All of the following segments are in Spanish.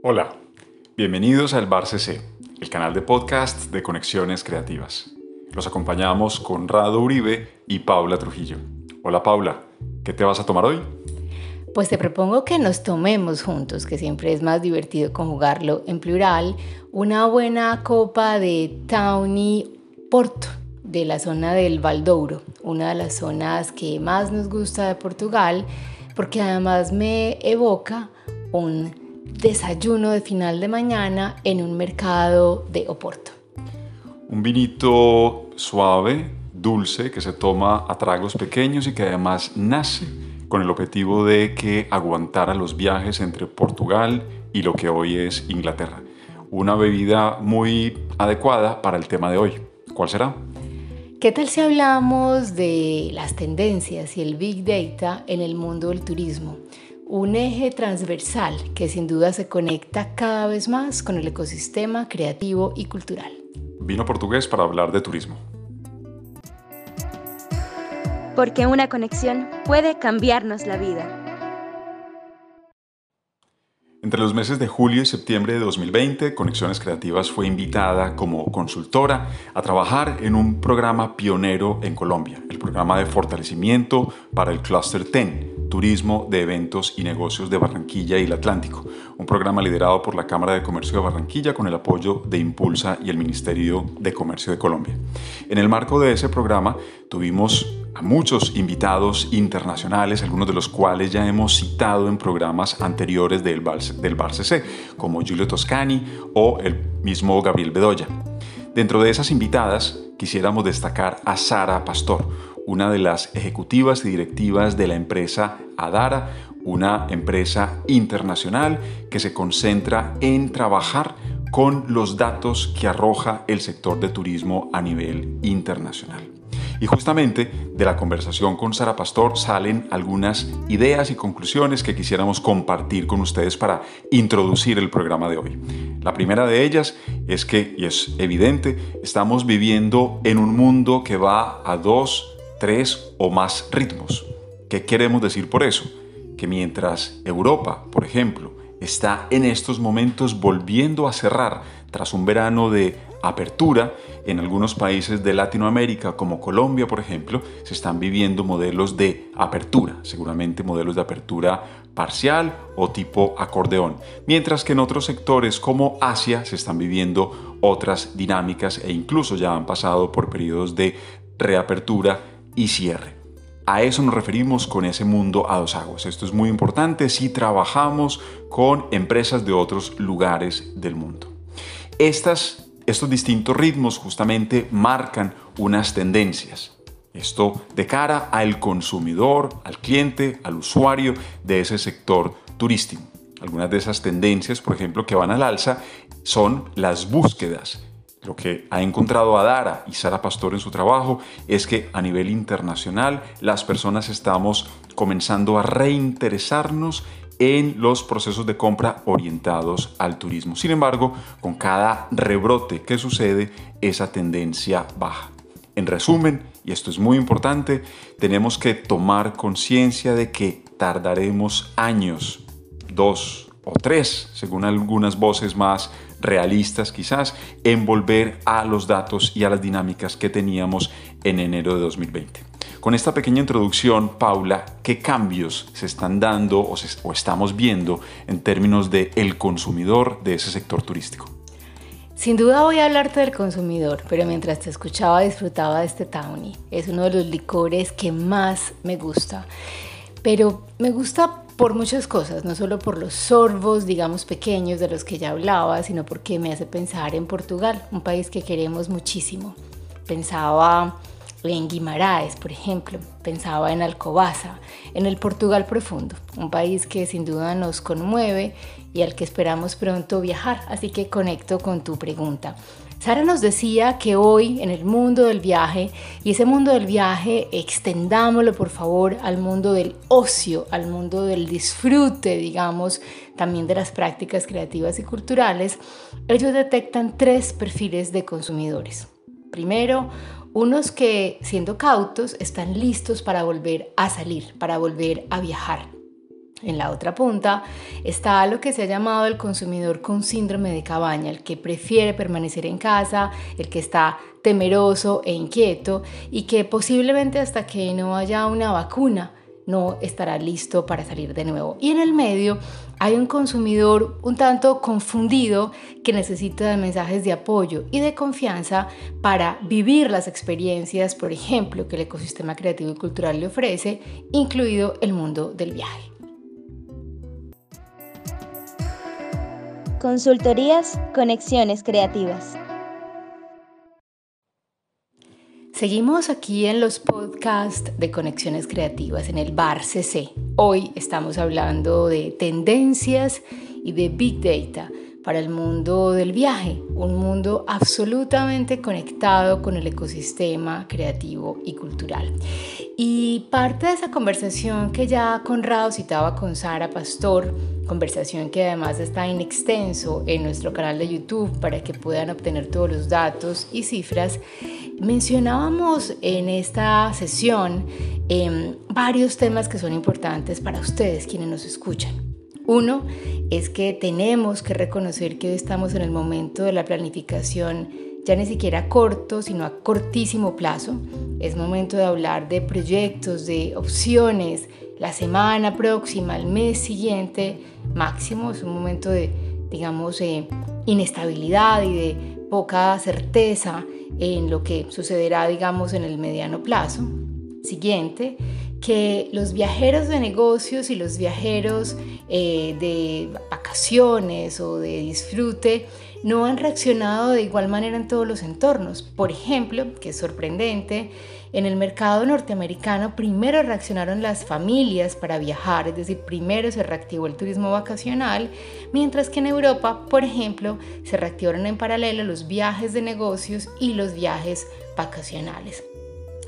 Hola, bienvenidos al Bar CC, el canal de podcast de Conexiones Creativas. Los acompañamos con Rado Uribe y Paula Trujillo. Hola Paula, ¿qué te vas a tomar hoy? Pues te propongo que nos tomemos juntos, que siempre es más divertido conjugarlo en plural, una buena copa de Tawny Porto de la zona del Valdouro, una de las zonas que más nos gusta de Portugal, porque además me evoca un desayuno de final de mañana en un mercado de Oporto. Un vinito suave, dulce, que se toma a tragos pequeños y que además nace con el objetivo de que aguantara los viajes entre Portugal y lo que hoy es Inglaterra. Una bebida muy adecuada para el tema de hoy. ¿Cuál será? ¿Qué tal si hablamos de las tendencias y el Big Data en el mundo del turismo? Un eje transversal que sin duda se conecta cada vez más con el ecosistema creativo y cultural. Vino portugués para hablar de turismo. Porque una conexión puede cambiarnos la vida. Entre los meses de julio y septiembre de 2020, Conexiones Creativas fue invitada como consultora a trabajar en un programa pionero en Colombia, el programa de fortalecimiento para el Cluster 10, Turismo de Eventos y Negocios de Barranquilla y el Atlántico, un programa liderado por la Cámara de Comercio de Barranquilla con el apoyo de Impulsa y el Ministerio de Comercio de Colombia. En el marco de ese programa tuvimos a muchos invitados internacionales, algunos de los cuales ya hemos citado en programas anteriores del, del BARCC, como Giulio Toscani o el mismo Gabriel Bedoya. Dentro de esas invitadas, quisiéramos destacar a Sara Pastor, una de las ejecutivas y directivas de la empresa Adara, una empresa internacional que se concentra en trabajar con los datos que arroja el sector de turismo a nivel internacional. Y justamente de la conversación con Sara Pastor salen algunas ideas y conclusiones que quisiéramos compartir con ustedes para introducir el programa de hoy. La primera de ellas es que, y es evidente, estamos viviendo en un mundo que va a dos tres o más ritmos. ¿Qué queremos decir por eso? Que mientras Europa, por ejemplo, está en estos momentos volviendo a cerrar tras un verano de apertura, en algunos países de Latinoamérica, como Colombia, por ejemplo, se están viviendo modelos de apertura, seguramente modelos de apertura parcial o tipo acordeón, mientras que en otros sectores como Asia se están viviendo otras dinámicas e incluso ya han pasado por periodos de reapertura y cierre. A eso nos referimos con ese mundo a dos aguas. Esto es muy importante si trabajamos con empresas de otros lugares del mundo. Estas, estos distintos ritmos justamente marcan unas tendencias. Esto de cara al consumidor, al cliente, al usuario de ese sector turístico. Algunas de esas tendencias, por ejemplo, que van al alza son las búsquedas lo que ha encontrado Adara y Sara Pastor en su trabajo es que a nivel internacional las personas estamos comenzando a reinteresarnos en los procesos de compra orientados al turismo. Sin embargo, con cada rebrote que sucede, esa tendencia baja. En resumen, y esto es muy importante, tenemos que tomar conciencia de que tardaremos años, dos o tres, según algunas voces más realistas quizás en volver a los datos y a las dinámicas que teníamos en enero de 2020. Con esta pequeña introducción, Paula, ¿qué cambios se están dando o, estamos viendo en términos de el consumidor de ese sector turístico? Sin duda voy a hablarte del consumidor, pero mientras te escuchaba disfrutaba de este Tawny. Es uno de los licores que más me gusta. Pero me gusta por muchas cosas, no solo por los sorbos, digamos, pequeños de los que ya hablaba, sino porque me hace pensar en Portugal, un país que queremos muchísimo. Pensaba en Guimaraes, por ejemplo, pensaba en Alcobaza, en el Portugal profundo, un país que sin duda nos conmueve y al que esperamos pronto viajar, así que conecto con tu pregunta. Sara nos decía que hoy en el mundo del viaje, y ese mundo del viaje extendámoslo por favor al mundo del ocio, al mundo del disfrute, digamos, también de las prácticas creativas y culturales, ellos detectan tres perfiles de consumidores. Primero, unos que siendo cautos están listos para volver a salir, para volver a viajar. En la otra punta está lo que se ha llamado el consumidor con síndrome de cabaña, el que prefiere permanecer en casa, el que está temeroso e inquieto y que posiblemente hasta que no haya una vacuna no estará listo para salir de nuevo. Y en el medio hay un consumidor un tanto confundido que necesita de mensajes de apoyo y de confianza para vivir las experiencias, por ejemplo, que el ecosistema creativo y cultural le ofrece, incluido el mundo del viaje. Consultorías, conexiones creativas. Seguimos aquí en los podcasts de Conexiones Creativas en el Bar CC. Hoy estamos hablando de tendencias y de Big Data para el mundo del viaje, un mundo absolutamente conectado con el ecosistema creativo y cultural. Y parte de esa conversación que ya Conrado citaba con Sara Pastor, conversación que además está en extenso en nuestro canal de YouTube para que puedan obtener todos los datos y cifras, Mencionábamos en esta sesión em, varios temas que son importantes para ustedes quienes nos escuchan. Uno es que tenemos que reconocer que hoy estamos en el momento de la planificación ya ni siquiera a corto, sino a cortísimo plazo. Es momento de hablar de proyectos, de opciones, la semana próxima, el mes siguiente, máximo. Es un momento de, digamos, eh, inestabilidad y de poca certeza en lo que sucederá, digamos, en el mediano plazo. Siguiente, que los viajeros de negocios y los viajeros eh, de vacaciones o de disfrute no han reaccionado de igual manera en todos los entornos. Por ejemplo, que es sorprendente, en el mercado norteamericano primero reaccionaron las familias para viajar, es decir, primero se reactivó el turismo vacacional, mientras que en Europa, por ejemplo, se reactivaron en paralelo los viajes de negocios y los viajes vacacionales.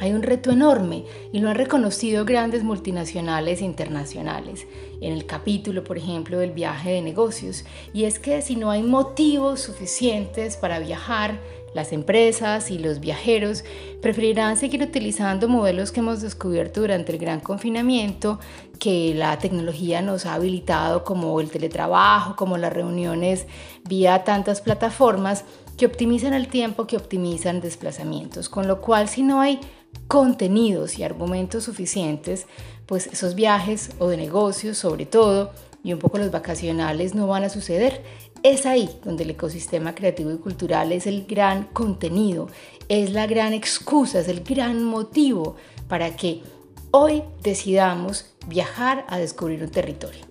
Hay un reto enorme y lo han reconocido grandes multinacionales internacionales en el capítulo, por ejemplo, del viaje de negocios. Y es que si no hay motivos suficientes para viajar, las empresas y los viajeros preferirán seguir utilizando modelos que hemos descubierto durante el gran confinamiento, que la tecnología nos ha habilitado, como el teletrabajo, como las reuniones vía tantas plataformas que optimizan el tiempo, que optimizan desplazamientos. Con lo cual, si no hay contenidos y argumentos suficientes, pues esos viajes o de negocios sobre todo, y un poco los vacacionales no van a suceder. Es ahí donde el ecosistema creativo y cultural es el gran contenido, es la gran excusa, es el gran motivo para que hoy decidamos viajar a descubrir un territorio.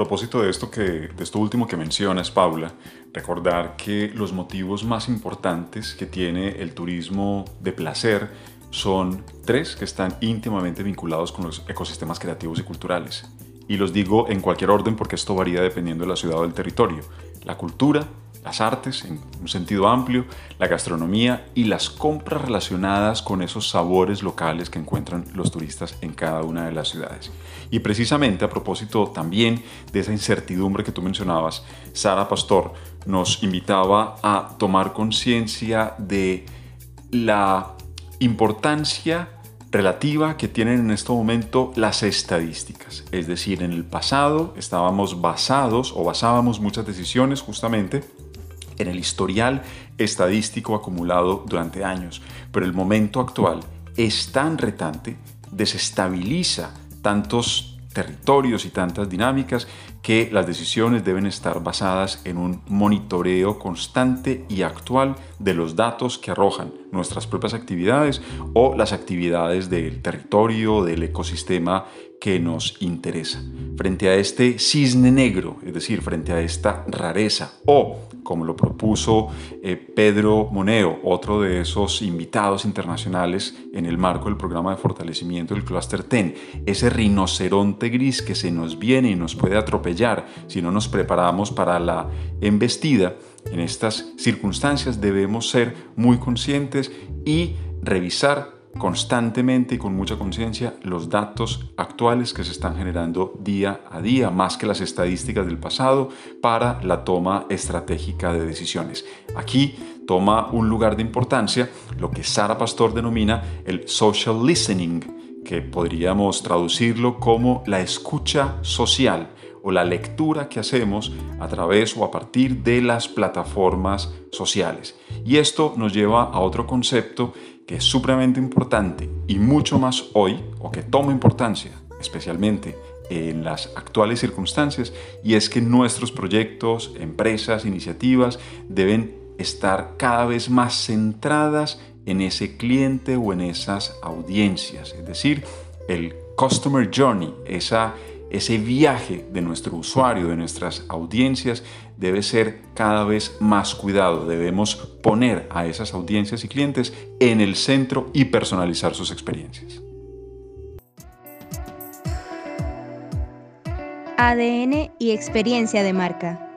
Propósito de esto, que, de esto último que mencionas, Paula, recordar que los motivos más importantes que tiene el turismo de placer son tres que están íntimamente vinculados con los ecosistemas creativos y culturales. Y los digo en cualquier orden porque esto varía dependiendo de la ciudad o del territorio. La cultura, las artes en un sentido amplio, la gastronomía y las compras relacionadas con esos sabores locales que encuentran los turistas en cada una de las ciudades. Y precisamente a propósito también de esa incertidumbre que tú mencionabas, Sara Pastor nos invitaba a tomar conciencia de la importancia relativa que tienen en este momento las estadísticas. Es decir, en el pasado estábamos basados o basábamos muchas decisiones justamente en el historial estadístico acumulado durante años, pero el momento actual es tan retante, desestabiliza tantos territorios y tantas dinámicas que las decisiones deben estar basadas en un monitoreo constante y actual de los datos que arrojan nuestras propias actividades o las actividades del territorio, del ecosistema que nos interesa. Frente a este cisne negro, es decir, frente a esta rareza, o como lo propuso eh, Pedro Moneo, otro de esos invitados internacionales en el marco del programa de fortalecimiento del Cluster TEN, ese rinoceronte gris que se nos viene y nos puede atropellar si no nos preparamos para la embestida, en estas circunstancias debemos ser muy conscientes y revisar constantemente y con mucha conciencia los datos actuales que se están generando día a día, más que las estadísticas del pasado, para la toma estratégica de decisiones. Aquí toma un lugar de importancia lo que Sara Pastor denomina el social listening, que podríamos traducirlo como la escucha social o la lectura que hacemos a través o a partir de las plataformas sociales. Y esto nos lleva a otro concepto que es supremamente importante y mucho más hoy, o que toma importancia, especialmente en las actuales circunstancias, y es que nuestros proyectos, empresas, iniciativas deben estar cada vez más centradas en ese cliente o en esas audiencias, es decir, el Customer Journey, esa ese viaje de nuestro usuario, de nuestras audiencias, debe ser cada vez más cuidado. Debemos poner a esas audiencias y clientes en el centro y personalizar sus experiencias. ADN y experiencia de marca.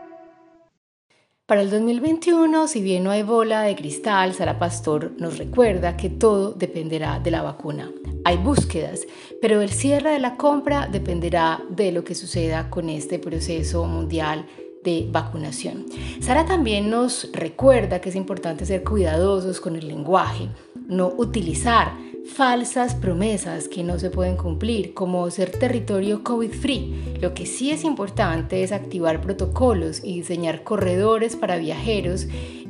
Para el 2021, si bien no hay bola de cristal, Sara Pastor nos recuerda que todo dependerá de la vacuna. Hay búsquedas, pero el cierre de la compra dependerá de lo que suceda con este proceso mundial de vacunación. Sara también nos recuerda que es importante ser cuidadosos con el lenguaje, no utilizar falsas promesas que no se pueden cumplir, como ser territorio COVID-free. Lo que sí es importante es activar protocolos y diseñar corredores para viajeros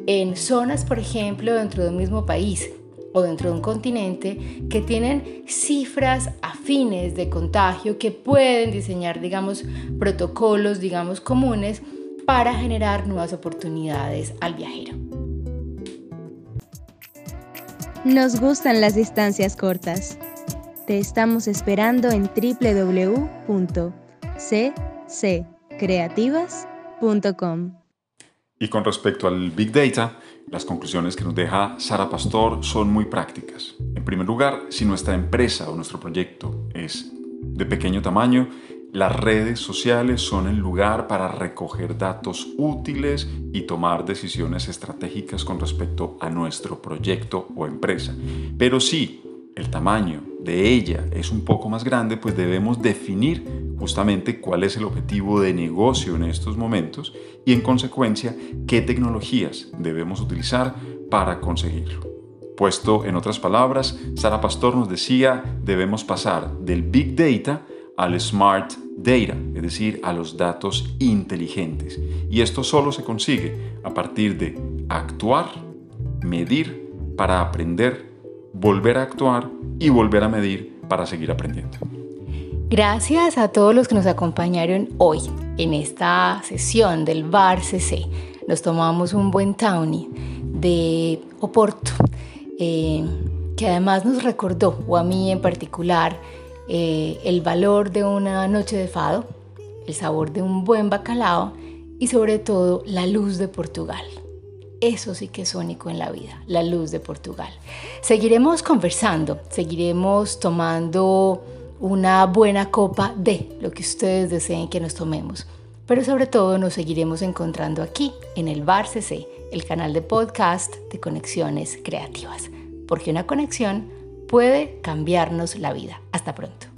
en zonas, por ejemplo, dentro de un mismo país o dentro de un continente que tienen cifras afines de contagio que pueden diseñar, digamos, protocolos, digamos, comunes para generar nuevas oportunidades al viajero. Nos gustan las distancias cortas. Te estamos esperando en www.cccreativas.com. Y con respecto al Big Data, las conclusiones que nos deja Sara Pastor son muy prácticas. En primer lugar, si nuestra empresa o nuestro proyecto es de pequeño tamaño, las redes sociales son el lugar para recoger datos útiles y tomar decisiones estratégicas con respecto a nuestro proyecto o empresa. Pero si el tamaño de ella es un poco más grande, pues debemos definir justamente cuál es el objetivo de negocio en estos momentos y en consecuencia qué tecnologías debemos utilizar para conseguirlo. Puesto en otras palabras, Sara Pastor nos decía, debemos pasar del Big Data al Smart Data, es decir, a los datos inteligentes. Y esto solo se consigue a partir de actuar, medir para aprender, volver a actuar y volver a medir para seguir aprendiendo. Gracias a todos los que nos acompañaron hoy en esta sesión del Bar CC. Nos tomamos un buen townie de Oporto, eh, que además nos recordó, o a mí en particular, eh, el valor de una noche de fado, el sabor de un buen bacalao y sobre todo la luz de Portugal. Eso sí que es único en la vida, la luz de Portugal. Seguiremos conversando, seguiremos tomando una buena copa de lo que ustedes deseen que nos tomemos. Pero sobre todo nos seguiremos encontrando aquí en el Bar CC, el canal de podcast de conexiones creativas. Porque una conexión puede cambiarnos la vida. Hasta pronto.